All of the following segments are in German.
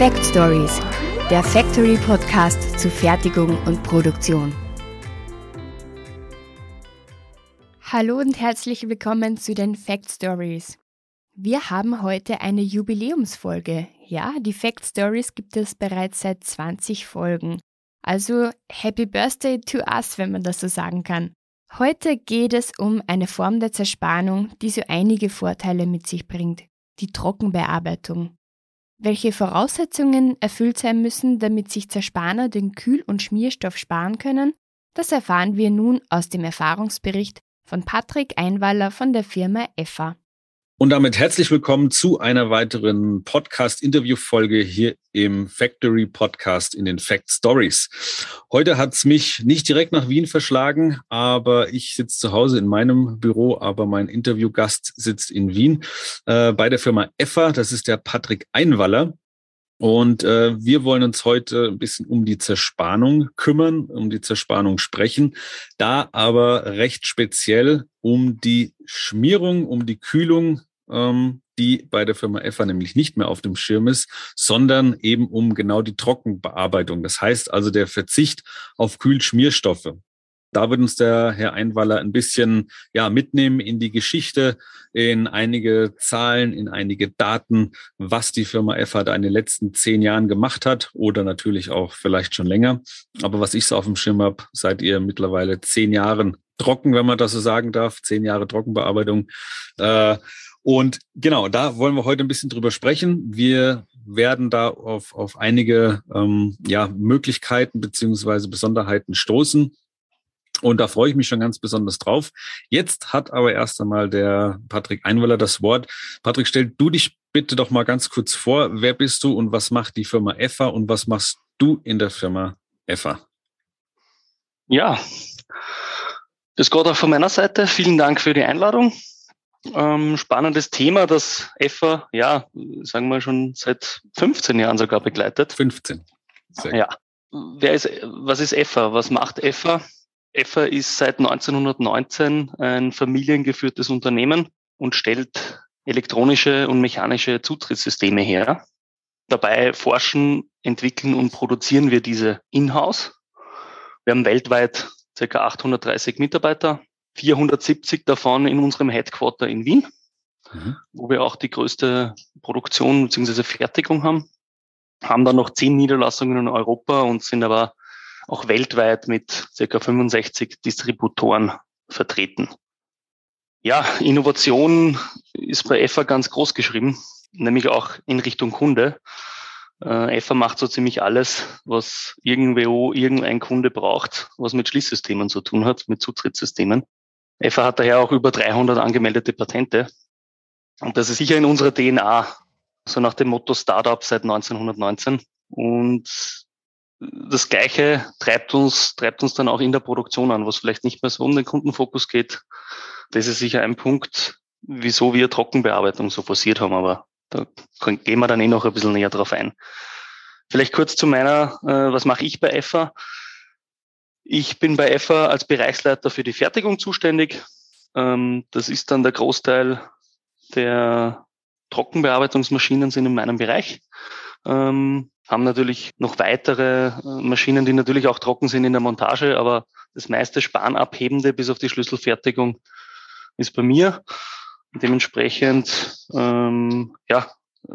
Fact Stories, der Factory Podcast zu Fertigung und Produktion. Hallo und herzlich willkommen zu den Fact Stories. Wir haben heute eine Jubiläumsfolge. Ja, die Fact Stories gibt es bereits seit 20 Folgen. Also Happy Birthday to us, wenn man das so sagen kann. Heute geht es um eine Form der Zerspannung, die so einige Vorteile mit sich bringt, die Trockenbearbeitung. Welche Voraussetzungen erfüllt sein müssen, damit sich Zerspaner den Kühl- und Schmierstoff sparen können, das erfahren wir nun aus dem Erfahrungsbericht von Patrick Einwaller von der Firma EFA. Und damit herzlich willkommen zu einer weiteren Podcast-Interview-Folge hier im Factory Podcast in den Fact Stories. Heute hat es mich nicht direkt nach Wien verschlagen, aber ich sitze zu Hause in meinem Büro, aber mein Interviewgast sitzt in Wien äh, bei der Firma EFA. Das ist der Patrick Einwaller. Und äh, wir wollen uns heute ein bisschen um die Zerspannung kümmern, um die Zerspannung sprechen, da aber recht speziell um die Schmierung, um die Kühlung ähm, die bei der Firma EFA nämlich nicht mehr auf dem Schirm ist, sondern eben um genau die Trockenbearbeitung. Das heißt also der Verzicht auf Kühlschmierstoffe. Da wird uns der Herr Einwaller ein bisschen ja, mitnehmen in die Geschichte, in einige Zahlen, in einige Daten, was die Firma EFA da in den letzten zehn Jahren gemacht hat oder natürlich auch vielleicht schon länger. Aber was ich so auf dem Schirm habe, seid ihr mittlerweile zehn Jahren trocken, wenn man das so sagen darf, zehn Jahre Trockenbearbeitung. Äh, und genau, da wollen wir heute ein bisschen drüber sprechen. Wir werden da auf, auf einige ähm, ja, Möglichkeiten beziehungsweise Besonderheiten stoßen. Und da freue ich mich schon ganz besonders drauf. Jetzt hat aber erst einmal der Patrick Einwaller das Wort. Patrick, stell du dich bitte doch mal ganz kurz vor. Wer bist du und was macht die Firma EFA und was machst du in der Firma EFA? Ja, das geht auch von meiner Seite. Vielen Dank für die Einladung. Ähm, spannendes Thema, das EFA, ja, sagen wir schon seit 15 Jahren sogar begleitet. 15. Sehr ja. Wer ist, was ist EFA? Was macht EFA? EFA ist seit 1919 ein familiengeführtes Unternehmen und stellt elektronische und mechanische Zutrittssysteme her. Dabei forschen, entwickeln und produzieren wir diese in-house. Wir haben weltweit ca. 830 Mitarbeiter, 470 davon in unserem Headquarter in Wien, mhm. wo wir auch die größte Produktion bzw. Fertigung haben. Haben dann noch zehn Niederlassungen in Europa und sind aber auch weltweit mit ca. 65 Distributoren vertreten. Ja, Innovation ist bei EFA ganz groß geschrieben, nämlich auch in Richtung Kunde. Äh, EFA macht so ziemlich alles, was irgendwo irgendein Kunde braucht, was mit Schließsystemen zu tun hat, mit Zutrittssystemen. EFA hat daher auch über 300 angemeldete Patente. Und das ist sicher in unserer DNA, so nach dem Motto Startup seit 1919. Und das Gleiche treibt uns, treibt uns dann auch in der Produktion an, was vielleicht nicht mehr so um den Kundenfokus geht. Das ist sicher ein Punkt, wieso wir Trockenbearbeitung so forciert haben, aber da gehen wir dann eh noch ein bisschen näher drauf ein. Vielleicht kurz zu meiner, äh, was mache ich bei EFA? Ich bin bei EFA als Bereichsleiter für die Fertigung zuständig. Ähm, das ist dann der Großteil der Trockenbearbeitungsmaschinen sind in meinem Bereich. Ähm, haben natürlich noch weitere äh, Maschinen, die natürlich auch trocken sind in der Montage, aber das meiste Spanabhebende bis auf die Schlüsselfertigung ist bei mir. Dementsprechend ähm, ja,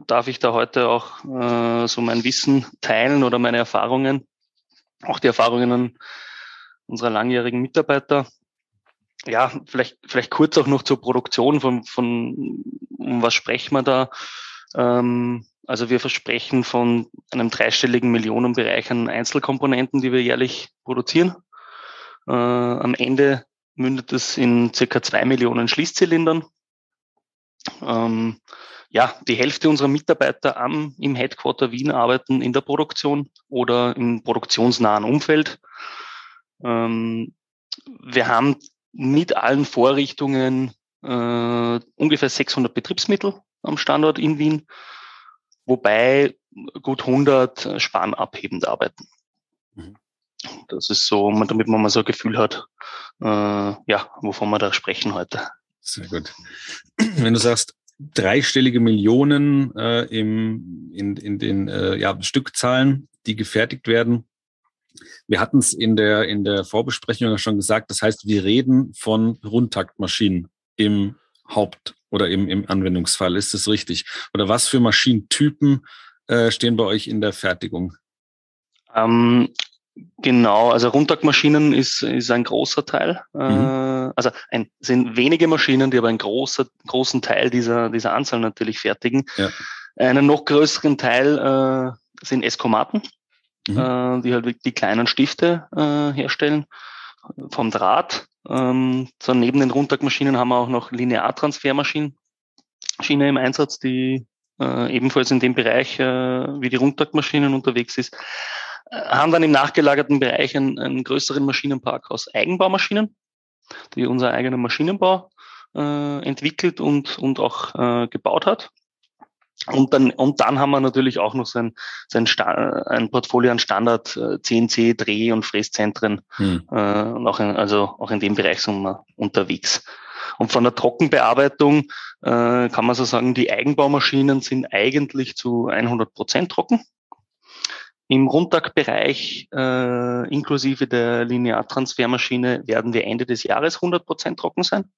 darf ich da heute auch äh, so mein Wissen teilen oder meine Erfahrungen, auch die Erfahrungen unserer langjährigen Mitarbeiter. Ja, vielleicht, vielleicht kurz auch noch zur Produktion von, von um was sprechen wir da? Ähm, also wir versprechen von einem dreistelligen Millionenbereich an Einzelkomponenten, die wir jährlich produzieren. Äh, am Ende mündet es in circa zwei Millionen Schließzylindern. Ähm, ja, die Hälfte unserer Mitarbeiter am, im Headquarter Wien arbeiten in der Produktion oder im produktionsnahen Umfeld. Ähm, wir haben mit allen Vorrichtungen äh, ungefähr 600 Betriebsmittel am Standort in Wien, wobei gut 100 spanabhebend arbeiten. Mhm. Das ist so, damit man mal so ein Gefühl hat, äh, ja, wovon wir da sprechen heute. Sehr gut. Wenn du sagst, dreistellige Millionen äh, im, in, in den äh, ja, Stückzahlen, die gefertigt werden. Wir hatten es in der, in der Vorbesprechung ja schon gesagt. Das heißt, wir reden von Rundtaktmaschinen im Haupt- oder im, im Anwendungsfall. Ist das richtig? Oder was für Maschinentypen äh, stehen bei euch in der Fertigung? Ähm, genau, also Rundtaktmaschinen ist, ist ein großer Teil. Mhm. Äh, also ein, sind wenige Maschinen, die aber einen großer, großen Teil dieser, dieser Anzahl natürlich fertigen. Ja. Einen noch größeren Teil äh, sind Eskomaten mhm. äh, die halt die kleinen Stifte äh, herstellen vom Draht. Ähm, so neben den Rundtagmaschinen haben wir auch noch Lineartransfermaschinen Schiene im Einsatz, die äh, ebenfalls in dem Bereich äh, wie die Rundtagmaschinen unterwegs ist. Äh, haben dann im nachgelagerten Bereich einen, einen größeren Maschinenpark aus Eigenbaumaschinen, die unser eigener Maschinenbau äh, entwickelt und, und auch äh, gebaut hat. Und dann, und dann haben wir natürlich auch noch sein, sein ein Portfolio an Standard CNC, äh, Dreh- und Fräszentren. Hm. Äh, und auch in, also auch in dem Bereich sind wir unterwegs. Und von der Trockenbearbeitung äh, kann man so sagen, die Eigenbaumaschinen sind eigentlich zu 100 Prozent trocken. Im Rundtagbereich äh, inklusive der Lineartransfermaschine werden wir Ende des Jahres 100 Prozent trocken sein.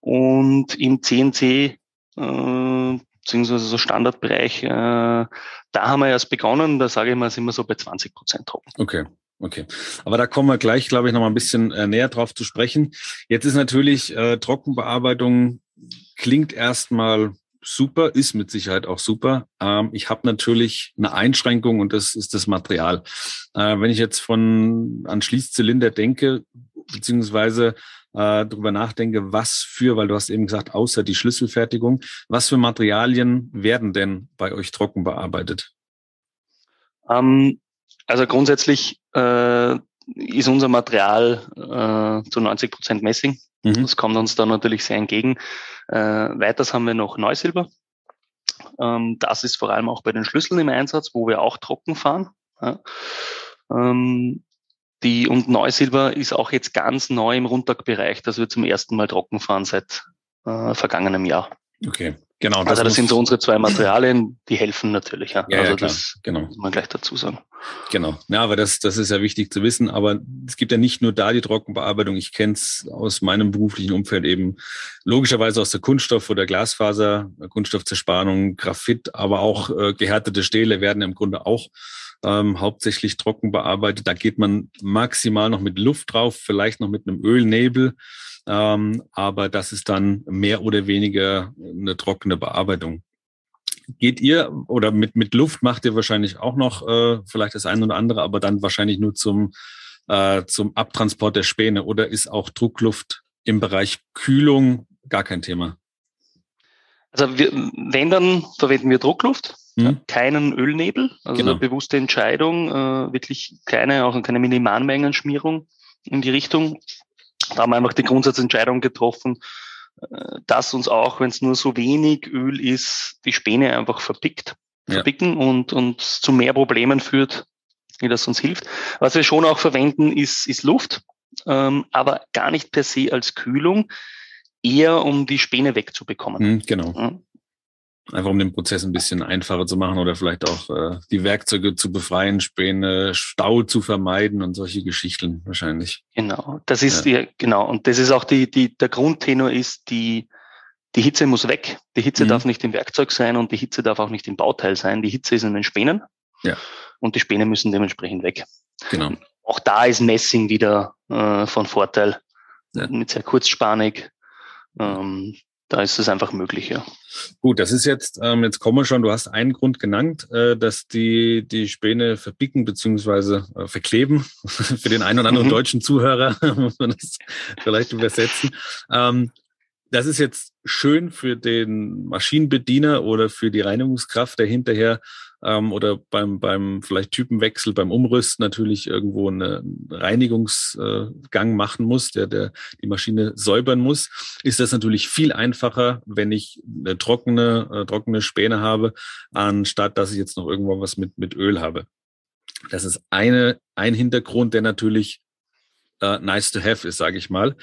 Und im CNC äh, beziehungsweise so Standardbereich, äh, da haben wir erst begonnen, da sage ich mal, sind wir so bei 20 Prozent trocken. Okay. Okay, aber da kommen wir gleich, glaube ich, noch mal ein bisschen äh, näher drauf zu sprechen. Jetzt ist natürlich äh, Trockenbearbeitung klingt erstmal super, ist mit Sicherheit auch super. Ähm, ich habe natürlich eine Einschränkung und das ist das Material. Äh, wenn ich jetzt von an Schließzylinder denke, beziehungsweise äh, darüber nachdenke, was für, weil du hast eben gesagt, außer die Schlüsselfertigung, was für Materialien werden denn bei euch trocken bearbeitet? Ähm, also grundsätzlich äh, ist unser Material äh, zu 90 Prozent Messing. Mhm. Das kommt uns da natürlich sehr entgegen. Äh, weiters haben wir noch Neusilber. Ähm, das ist vor allem auch bei den Schlüsseln im Einsatz, wo wir auch trocken fahren. Ja. Ähm, die, und Neusilber ist auch jetzt ganz neu im Rundtagbereich, dass wir zum ersten Mal trocken fahren seit äh, vergangenem Jahr. Okay, genau. Das also das sind so unsere zwei Materialien, die helfen natürlich. Ja, ja also ja, klar. das genau. muss man gleich dazu sagen. Genau. Ja, aber das, das ist ja wichtig zu wissen. Aber es gibt ja nicht nur da die Trockenbearbeitung. Ich kenne es aus meinem beruflichen Umfeld eben logischerweise aus der Kunststoff- oder Glasfaser, Kunststoffzerspannung, Graphit, aber auch äh, gehärtete Stähle werden im Grunde auch ähm, hauptsächlich trocken bearbeitet. Da geht man maximal noch mit Luft drauf, vielleicht noch mit einem Ölnebel. Ähm, aber das ist dann mehr oder weniger eine trockene Bearbeitung. Geht ihr oder mit, mit Luft macht ihr wahrscheinlich auch noch äh, vielleicht das eine oder andere, aber dann wahrscheinlich nur zum, äh, zum Abtransport der Späne oder ist auch Druckluft im Bereich Kühlung gar kein Thema? Also wir, wenn, dann verwenden wir Druckluft, hm. keinen Ölnebel, also genau. eine bewusste Entscheidung, äh, wirklich kleine, auch keine Minimalmengenschmierung in die Richtung. Da haben wir einfach die Grundsatzentscheidung getroffen, äh, dass uns auch, wenn es nur so wenig Öl ist, die Späne einfach verpickt, ja. verpicken und, und zu mehr Problemen führt, wie das uns hilft. Was wir schon auch verwenden, ist, ist Luft, ähm, aber gar nicht per se als Kühlung, eher um die Späne wegzubekommen. Mhm, genau. Einfach um den Prozess ein bisschen einfacher zu machen oder vielleicht auch äh, die Werkzeuge zu befreien, Späne, Stau zu vermeiden und solche Geschichten wahrscheinlich. Genau, das ist ja. die, genau. Und das ist auch die, die, der Grundtenor ist, die, die Hitze muss weg. Die Hitze mhm. darf nicht im Werkzeug sein und die Hitze darf auch nicht im Bauteil sein. Die Hitze ist in den Spänen. Ja. Und die Späne müssen dementsprechend weg. Genau. Auch da ist Messing wieder äh, von Vorteil. Ja. Mit sehr kurzspanig. Ähm, da ist es einfach möglich, ja. Gut, das ist jetzt, ähm, jetzt kommen wir schon, du hast einen Grund genannt, äh, dass die, die Späne verbicken beziehungsweise äh, verkleben. Für den einen oder anderen mhm. deutschen Zuhörer muss man das vielleicht übersetzen. Ähm, das ist jetzt schön für den Maschinenbediener oder für die Reinigungskraft, der hinterher ähm, oder beim, beim vielleicht Typenwechsel, beim Umrüsten natürlich irgendwo einen Reinigungsgang machen muss, der, der die Maschine säubern muss, ist das natürlich viel einfacher, wenn ich eine trockene, äh, trockene Späne habe, anstatt dass ich jetzt noch irgendwo was mit, mit Öl habe. Das ist eine, ein Hintergrund, der natürlich äh, nice to have ist, sage ich mal.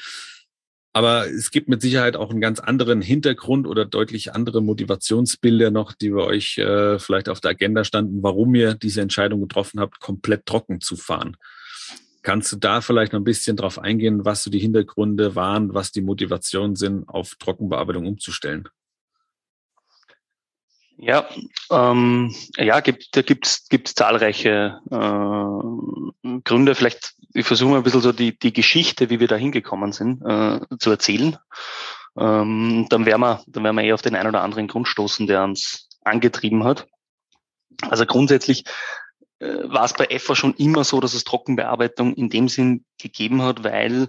Aber es gibt mit Sicherheit auch einen ganz anderen Hintergrund oder deutlich andere Motivationsbilder noch, die bei euch äh, vielleicht auf der Agenda standen, warum ihr diese Entscheidung getroffen habt, komplett trocken zu fahren. Kannst du da vielleicht noch ein bisschen drauf eingehen, was so die Hintergründe waren, was die Motivationen sind, auf Trockenbearbeitung umzustellen? Ja, ähm, ja, gibt, da gibt's gibt's zahlreiche äh, Gründe. Vielleicht, ich versuche mal ein bisschen so die, die Geschichte, wie wir da hingekommen sind, äh, zu erzählen. Ähm, dann werden wir, dann werden wir eh auf den einen oder anderen Grund stoßen, der uns angetrieben hat. Also grundsätzlich äh, war es bei EFA schon immer so, dass es Trockenbearbeitung in dem Sinn gegeben hat, weil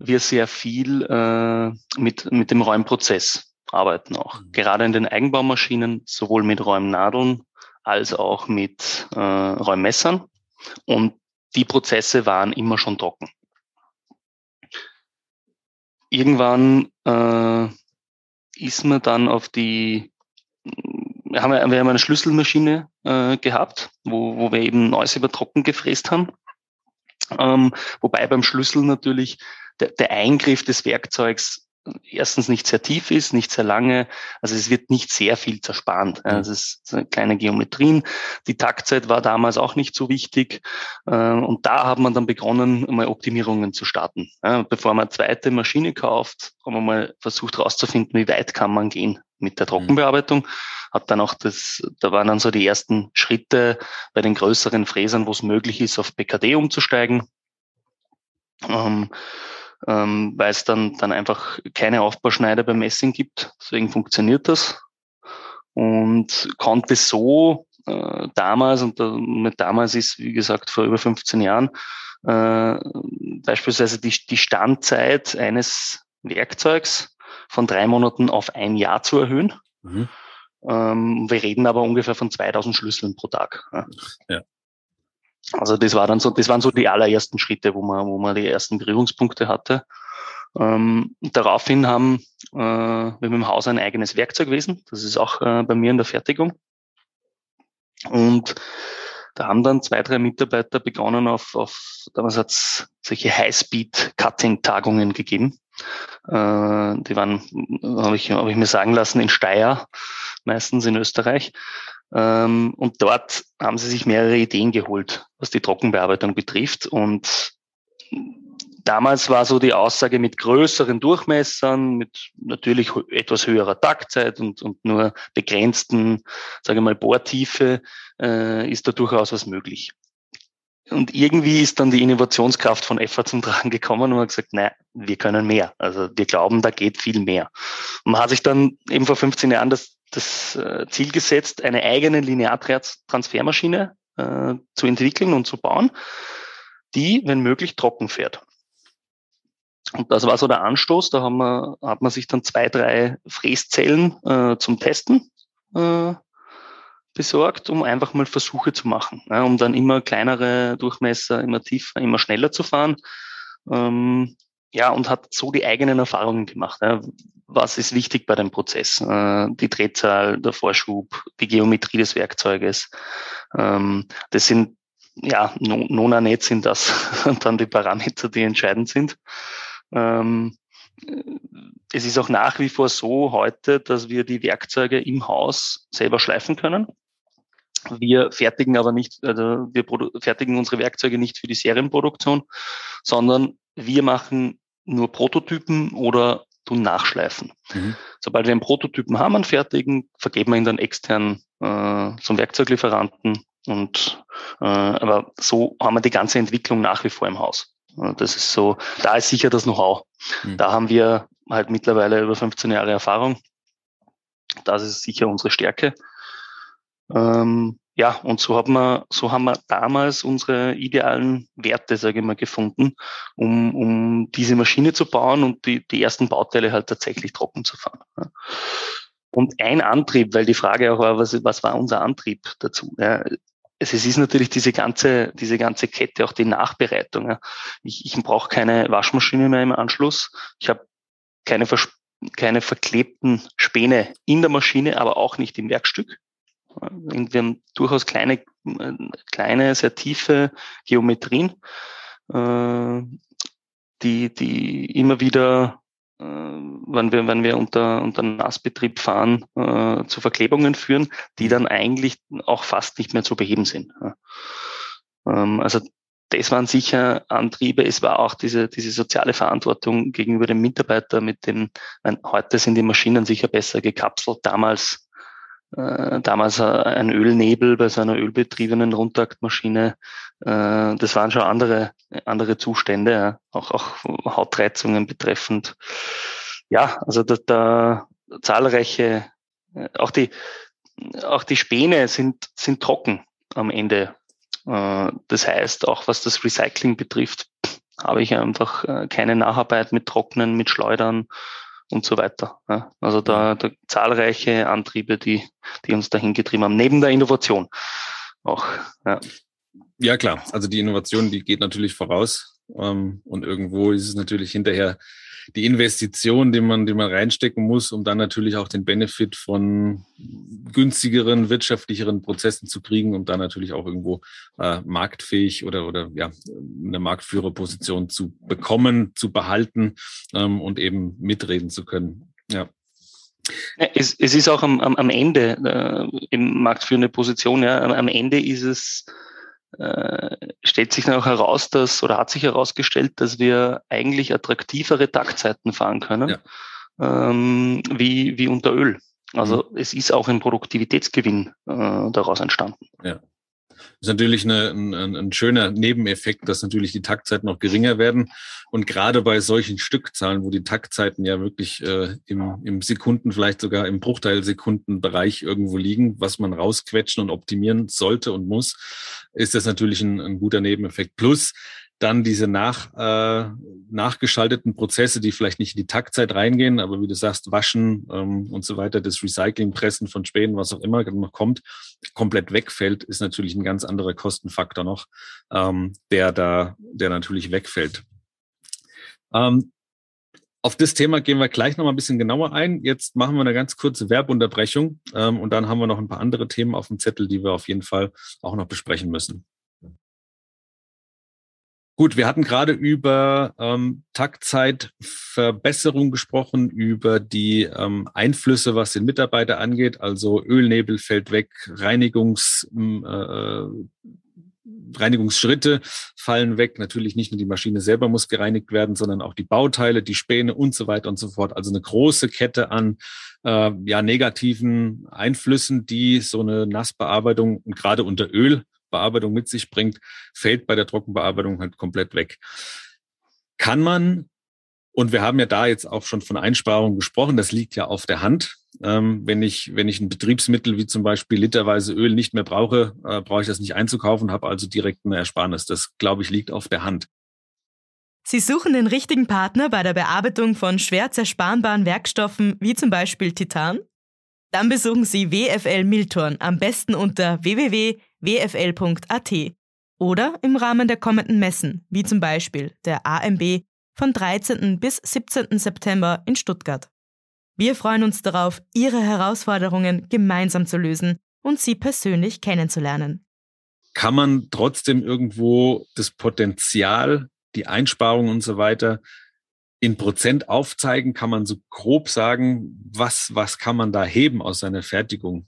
wir sehr viel äh, mit, mit dem Räumprozess arbeiten auch. Mhm. Gerade in den Eigenbaumaschinen, sowohl mit Räumnadeln als auch mit äh, Räummessern. Und die Prozesse waren immer schon trocken. Irgendwann äh, ist man dann auf die, wir haben, wir haben eine Schlüsselmaschine äh, gehabt, wo, wo wir eben Neues über trocken gefräst haben. Ähm, wobei beim Schlüssel natürlich der, der Eingriff des Werkzeugs erstens nicht sehr tief ist, nicht sehr lange. Also es wird nicht sehr viel zerspannt. Mhm. Es ist kleine Geometrien. Die Taktzeit war damals auch nicht so wichtig. Äh, und da hat man dann begonnen, mal Optimierungen zu starten. Bevor man eine zweite Maschine kauft, haben wir mal versucht herauszufinden, wie weit kann man gehen mit der mhm. Trockenbearbeitung. Hat dann auch das, da waren dann so die ersten Schritte bei den größeren Fräsern, wo es möglich ist, auf PKD umzusteigen. Ähm, weil es dann, dann einfach keine Aufbauschneider beim Messing gibt. Deswegen funktioniert das. Und konnte so äh, damals, und mit damals ist, wie gesagt, vor über 15 Jahren, äh, beispielsweise die, die Standzeit eines Werkzeugs von drei Monaten auf ein Jahr zu erhöhen. Mhm. Ähm, wir reden aber ungefähr von 2000 Schlüsseln pro Tag. Ja. Also das war dann so, das waren so die allerersten Schritte, wo man, wo man die ersten Berührungspunkte hatte. Ähm, daraufhin haben äh, wir im Haus ein eigenes Werkzeugwesen. Das ist auch äh, bei mir in der Fertigung. Und da haben dann zwei, drei Mitarbeiter begonnen auf, auf damals hat es solche High-Speed-Cutting-Tagungen gegeben. Äh, die waren, habe ich, hab ich mir sagen lassen, in Steyr, meistens in Österreich. Ähm, und dort haben sie sich mehrere Ideen geholt, was die Trockenbearbeitung betrifft. Und damals war so die Aussage mit größeren Durchmessern, mit natürlich etwas höherer Taktzeit und, und nur begrenzten, sage ich mal, Bohrtiefe, äh, ist da durchaus was möglich. Und irgendwie ist dann die Innovationskraft von EFA zum Tragen gekommen und hat gesagt, nein, wir können mehr. Also wir glauben, da geht viel mehr. Und man hat sich dann eben vor 15 Jahren das das äh, Ziel gesetzt, eine eigene Lineartransfermaschine äh, zu entwickeln und zu bauen, die, wenn möglich, trocken fährt. Und das war so der Anstoß. Da haben wir, hat man sich dann zwei, drei Fräszellen äh, zum Testen äh, besorgt, um einfach mal Versuche zu machen, ja, um dann immer kleinere Durchmesser, immer tiefer, immer schneller zu fahren. Ähm, ja, und hat so die eigenen Erfahrungen gemacht. Ja was ist wichtig bei dem Prozess? Äh, die Drehzahl, der Vorschub, die Geometrie des Werkzeuges. Ähm, das sind, ja, nona net sind das dann die Parameter, die entscheidend sind. Ähm, es ist auch nach wie vor so heute, dass wir die Werkzeuge im Haus selber schleifen können. Wir fertigen aber nicht, also wir fertigen unsere Werkzeuge nicht für die Serienproduktion, sondern wir machen nur Prototypen oder tun nachschleifen. Mhm. Sobald wir einen Prototypen haben, fertigen, vergeben wir ihn dann extern äh, zum Werkzeuglieferanten. Und äh, aber so haben wir die ganze Entwicklung nach wie vor im Haus. Das ist so, da ist sicher das Know-how. Mhm. Da haben wir halt mittlerweile über 15 Jahre Erfahrung. Das ist sicher unsere Stärke. Ähm, ja, und so haben wir, so haben wir damals unsere idealen Werte, sage ich mal, gefunden, um, um diese Maschine zu bauen und die, die ersten Bauteile halt tatsächlich trocken zu fahren. Und ein Antrieb, weil die Frage auch war, was, was war unser Antrieb dazu? Ja, es ist natürlich diese ganze, diese ganze Kette, auch die Nachbereitung. Ja. Ich, ich brauche keine Waschmaschine mehr im Anschluss. Ich habe keine, keine verklebten Späne in der Maschine, aber auch nicht im Werkstück. Wir haben durchaus kleine, kleine, sehr tiefe Geometrien, äh, die, die immer wieder wenn wir, wenn wir unter, unter Nassbetrieb fahren, äh, zu Verklebungen führen, die dann eigentlich auch fast nicht mehr zu beheben sind. Ähm, also das waren sicher Antriebe. Es war auch diese, diese soziale Verantwortung gegenüber dem Mitarbeiter mit dem, meine, heute sind die Maschinen sicher besser gekapselt. Damals, äh, damals ein Ölnebel bei so einer ölbetriebenen Rundtaktmaschine. Äh, das waren schon andere, andere Zustände, ja. auch, auch Hautreizungen betreffend. Ja, also da, da zahlreiche, äh, auch die, auch die Späne sind, sind trocken am Ende äh, das heißt, auch was das Recycling betrifft, habe ich einfach äh, keine Nacharbeit mit Trocknen, mit Schleudern und so weiter. Also da, da zahlreiche Antriebe, die, die uns dahin getrieben haben, neben der Innovation auch. Ja. ja, klar. Also die Innovation, die geht natürlich voraus. Ähm, und irgendwo ist es natürlich hinterher die Investition, die man, die man reinstecken muss, um dann natürlich auch den Benefit von günstigeren, wirtschaftlicheren Prozessen zu kriegen und dann natürlich auch irgendwo äh, marktfähig oder, oder ja, eine Marktführerposition zu bekommen, zu behalten ähm, und eben mitreden zu können. Ja. Es, es ist auch am, am, Ende äh, im marktführende Position, ja, am Ende ist es äh, stellt sich dann auch heraus, dass oder hat sich herausgestellt, dass wir eigentlich attraktivere Taktzeiten fahren können ja. ähm, wie, wie unter Öl. Also mhm. es ist auch ein Produktivitätsgewinn äh, daraus entstanden. Ja. Ist natürlich eine, ein, ein schöner Nebeneffekt, dass natürlich die Taktzeiten noch geringer werden. Und gerade bei solchen Stückzahlen, wo die Taktzeiten ja wirklich äh, im, im Sekunden, vielleicht sogar im Bruchteilsekundenbereich irgendwo liegen, was man rausquetschen und optimieren sollte und muss, ist das natürlich ein, ein guter Nebeneffekt. Plus, dann diese nach, äh, nachgeschalteten Prozesse, die vielleicht nicht in die Taktzeit reingehen, aber wie du sagst, waschen ähm, und so weiter, das Recycling, Pressen von Spänen, was auch immer noch kommt, komplett wegfällt, ist natürlich ein ganz anderer Kostenfaktor noch, ähm, der da, der natürlich wegfällt. Ähm, auf das Thema gehen wir gleich noch mal ein bisschen genauer ein. Jetzt machen wir eine ganz kurze Werbunterbrechung ähm, und dann haben wir noch ein paar andere Themen auf dem Zettel, die wir auf jeden Fall auch noch besprechen müssen. Gut, wir hatten gerade über ähm, Taktzeitverbesserung gesprochen, über die ähm, Einflüsse, was den Mitarbeiter angeht, also Ölnebel fällt weg, Reinigungs, äh, Reinigungsschritte fallen weg. Natürlich nicht nur die Maschine selber muss gereinigt werden, sondern auch die Bauteile, die Späne und so weiter und so fort. Also eine große Kette an äh, ja, negativen Einflüssen, die so eine Nassbearbeitung gerade unter Öl Bearbeitung mit sich bringt, fällt bei der Trockenbearbeitung halt komplett weg. Kann man, und wir haben ja da jetzt auch schon von Einsparungen gesprochen, das liegt ja auf der Hand. Ähm, wenn ich, wenn ich ein Betriebsmittel wie zum Beispiel literweise Öl nicht mehr brauche, äh, brauche ich das nicht einzukaufen, habe also direkt eine Ersparnis. Das, glaube ich, liegt auf der Hand. Sie suchen den richtigen Partner bei der Bearbeitung von schwer zersparenbaren Werkstoffen wie zum Beispiel Titan? Dann besuchen Sie WFL Miltorn am besten unter www.wfl.at oder im Rahmen der kommenden Messen, wie zum Beispiel der AMB von 13. bis 17. September in Stuttgart. Wir freuen uns darauf, Ihre Herausforderungen gemeinsam zu lösen und Sie persönlich kennenzulernen. Kann man trotzdem irgendwo das Potenzial, die Einsparungen und so weiter in Prozent aufzeigen? Kann man so grob sagen, was, was kann man da heben aus seiner Fertigung?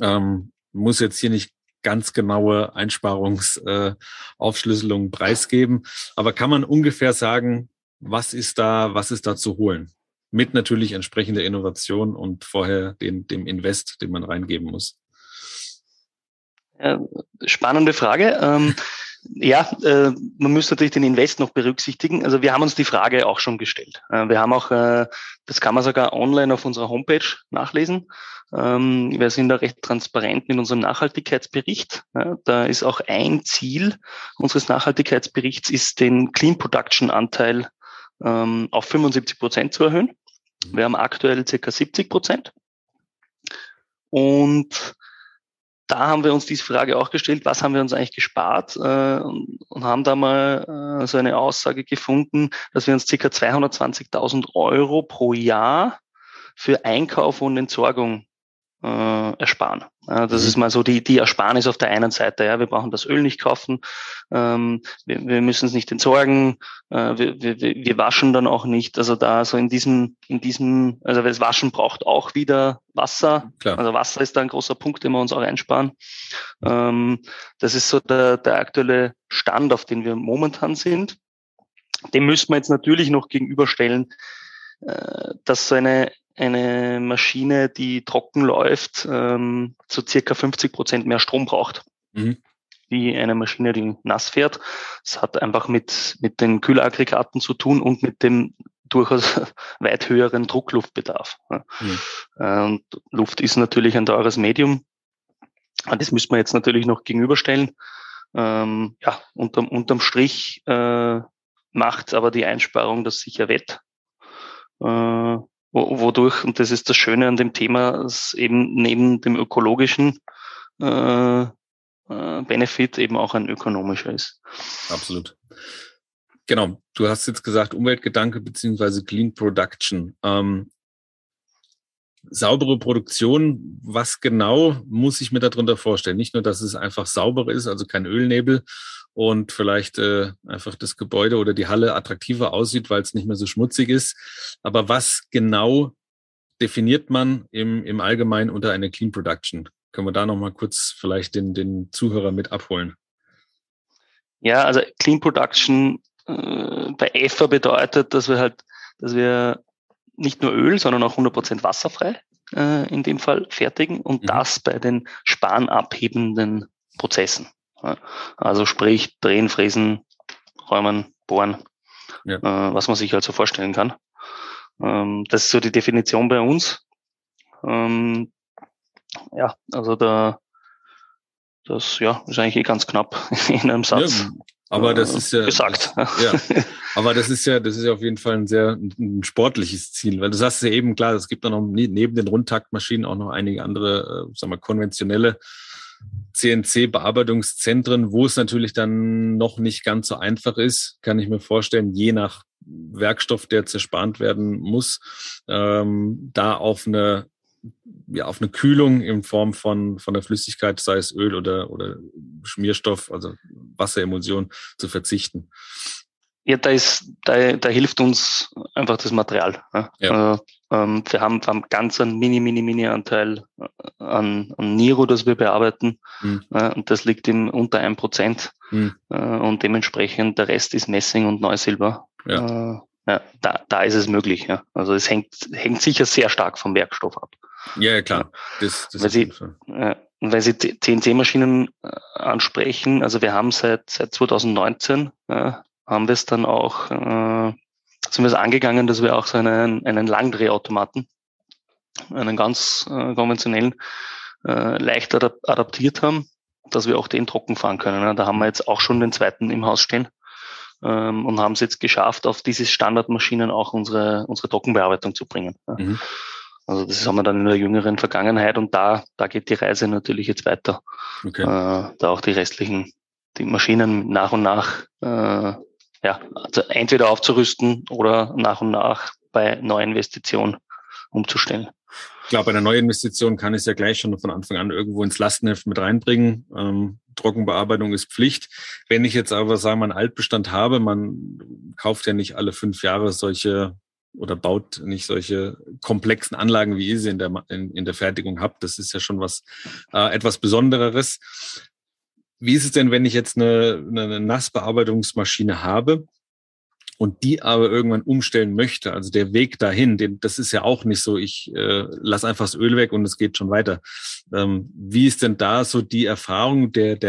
Ähm, muss jetzt hier nicht ganz genaue Einsparungsaufschlüsselungen äh, preisgeben, aber kann man ungefähr sagen, was ist da, was ist da zu holen? Mit natürlich entsprechender Innovation und vorher den, dem Invest, den man reingeben muss. Spannende Frage. Ähm, ja, äh, man müsste natürlich den Invest noch berücksichtigen. Also wir haben uns die Frage auch schon gestellt. Äh, wir haben auch, äh, das kann man sogar online auf unserer Homepage nachlesen. Ähm, wir sind da recht transparent mit unserem Nachhaltigkeitsbericht. Ja, da ist auch ein Ziel unseres Nachhaltigkeitsberichts, ist den Clean Production Anteil ähm, auf 75 Prozent zu erhöhen. Wir haben aktuell circa 70 Prozent. Und da haben wir uns diese Frage auch gestellt, was haben wir uns eigentlich gespart äh, und haben da mal äh, so eine Aussage gefunden, dass wir uns ca. 220.000 Euro pro Jahr für Einkauf und Entsorgung äh, ersparen. Das mhm. ist mal so die, die Ersparnis auf der einen Seite. Ja, wir brauchen das Öl nicht kaufen, ähm, wir, wir müssen es nicht entsorgen, äh, wir, wir, wir waschen dann auch nicht. Also da so in diesem, in diesem, also das Waschen braucht auch wieder Wasser. Klar. Also Wasser ist da ein großer Punkt, den wir uns auch einsparen. Ähm, das ist so der, der aktuelle Stand, auf den wir momentan sind. Dem müsste man jetzt natürlich noch gegenüberstellen, äh, dass so eine eine Maschine, die trocken läuft, ähm, so circa 50 Prozent mehr Strom braucht. Mhm. Wie eine Maschine, die nass fährt. Es hat einfach mit, mit den Kühlaggregaten zu tun und mit dem durchaus weit höheren Druckluftbedarf. Mhm. Und Luft ist natürlich ein teures Medium. Das müsste man jetzt natürlich noch gegenüberstellen. Ähm, ja, unterm, unterm Strich äh, macht aber die Einsparung das sicher wett. Äh, wodurch, und das ist das Schöne an dem Thema, es eben neben dem ökologischen äh, äh, Benefit eben auch ein ökonomischer ist. Absolut. Genau, du hast jetzt gesagt Umweltgedanke beziehungsweise Clean Production. Ähm, saubere Produktion, was genau muss ich mir darunter vorstellen? Nicht nur, dass es einfach sauber ist, also kein Ölnebel, und vielleicht äh, einfach das Gebäude oder die Halle attraktiver aussieht, weil es nicht mehr so schmutzig ist. Aber was genau definiert man im, im Allgemeinen unter einer Clean Production? Können wir da nochmal kurz vielleicht den, den Zuhörer mit abholen? Ja, also Clean Production äh, bei EFA bedeutet, dass wir halt, dass wir nicht nur Öl, sondern auch 100% wasserfrei äh, in dem Fall fertigen und mhm. das bei den spanabhebenden Prozessen. Also sprich drehen, fräsen, räumen, bohren, ja. äh, was man sich halt so vorstellen kann. Ähm, das ist so die Definition bei uns. Ähm, ja, also da das ja ist eigentlich eh ganz knapp in einem Satz. Ja, aber das ist ja gesagt. Das, ja, aber das ist ja, das ist ja auf jeden Fall ein sehr ein sportliches Ziel, weil du sagst ja eben klar, es gibt da noch neben den Rundtaktmaschinen auch noch einige andere, äh, sagen wir konventionelle CNC-Bearbeitungszentren, wo es natürlich dann noch nicht ganz so einfach ist, kann ich mir vorstellen, je nach Werkstoff, der zerspart werden muss, ähm, da auf eine ja, auf eine Kühlung in Form von, von der Flüssigkeit, sei es Öl oder, oder Schmierstoff, also Wasseremulsion, zu verzichten. Ja, da ist, da, da hilft uns einfach das Material. Ja. ja. Also, ähm, wir haben, wir haben ganz einen mini, mini, mini Anteil äh, an, an Niro, das wir bearbeiten. Mhm. Äh, und das liegt im unter ein Prozent. Mhm. Äh, und dementsprechend der Rest ist Messing und Neusilber. Ja. Äh, ja, da, da ist es möglich. Ja. Also es hängt, hängt sicher sehr stark vom Werkstoff ab. Ja, ja klar. Das, das weil, Sie, äh, weil Sie CNC-Maschinen äh, ansprechen, also wir haben seit, seit 2019, äh, haben wir es dann auch äh, sind wir es angegangen, dass wir auch so einen, einen Langdrehautomaten, einen ganz äh, konventionellen, äh, leicht adap adaptiert haben, dass wir auch den trocken fahren können. Da haben wir jetzt auch schon den zweiten im Haus stehen ähm, und haben es jetzt geschafft, auf diese Standardmaschinen auch unsere, unsere Trockenbearbeitung zu bringen. Mhm. Also das haben wir dann in der jüngeren Vergangenheit und da, da geht die Reise natürlich jetzt weiter. Okay. Äh, da auch die restlichen, die Maschinen nach und nach äh, ja, also entweder aufzurüsten oder nach und nach bei Neuinvestitionen umzustellen. Ich glaube, bei einer Neuinvestition kann ich es ja gleich schon von Anfang an irgendwo ins Lastenheft mit reinbringen. Ähm, Trockenbearbeitung ist Pflicht. Wenn ich jetzt aber sagen, man Altbestand habe, man kauft ja nicht alle fünf Jahre solche oder baut nicht solche komplexen Anlagen, wie ihr sie in der, in, in der Fertigung habt. Das ist ja schon was äh, etwas Besonderes. Wie ist es denn, wenn ich jetzt eine, eine Nassbearbeitungsmaschine habe und die aber irgendwann umstellen möchte? Also der Weg dahin, den, das ist ja auch nicht so, ich äh, lass einfach das Öl weg und es geht schon weiter. Ähm, wie ist denn da so die Erfahrung der, der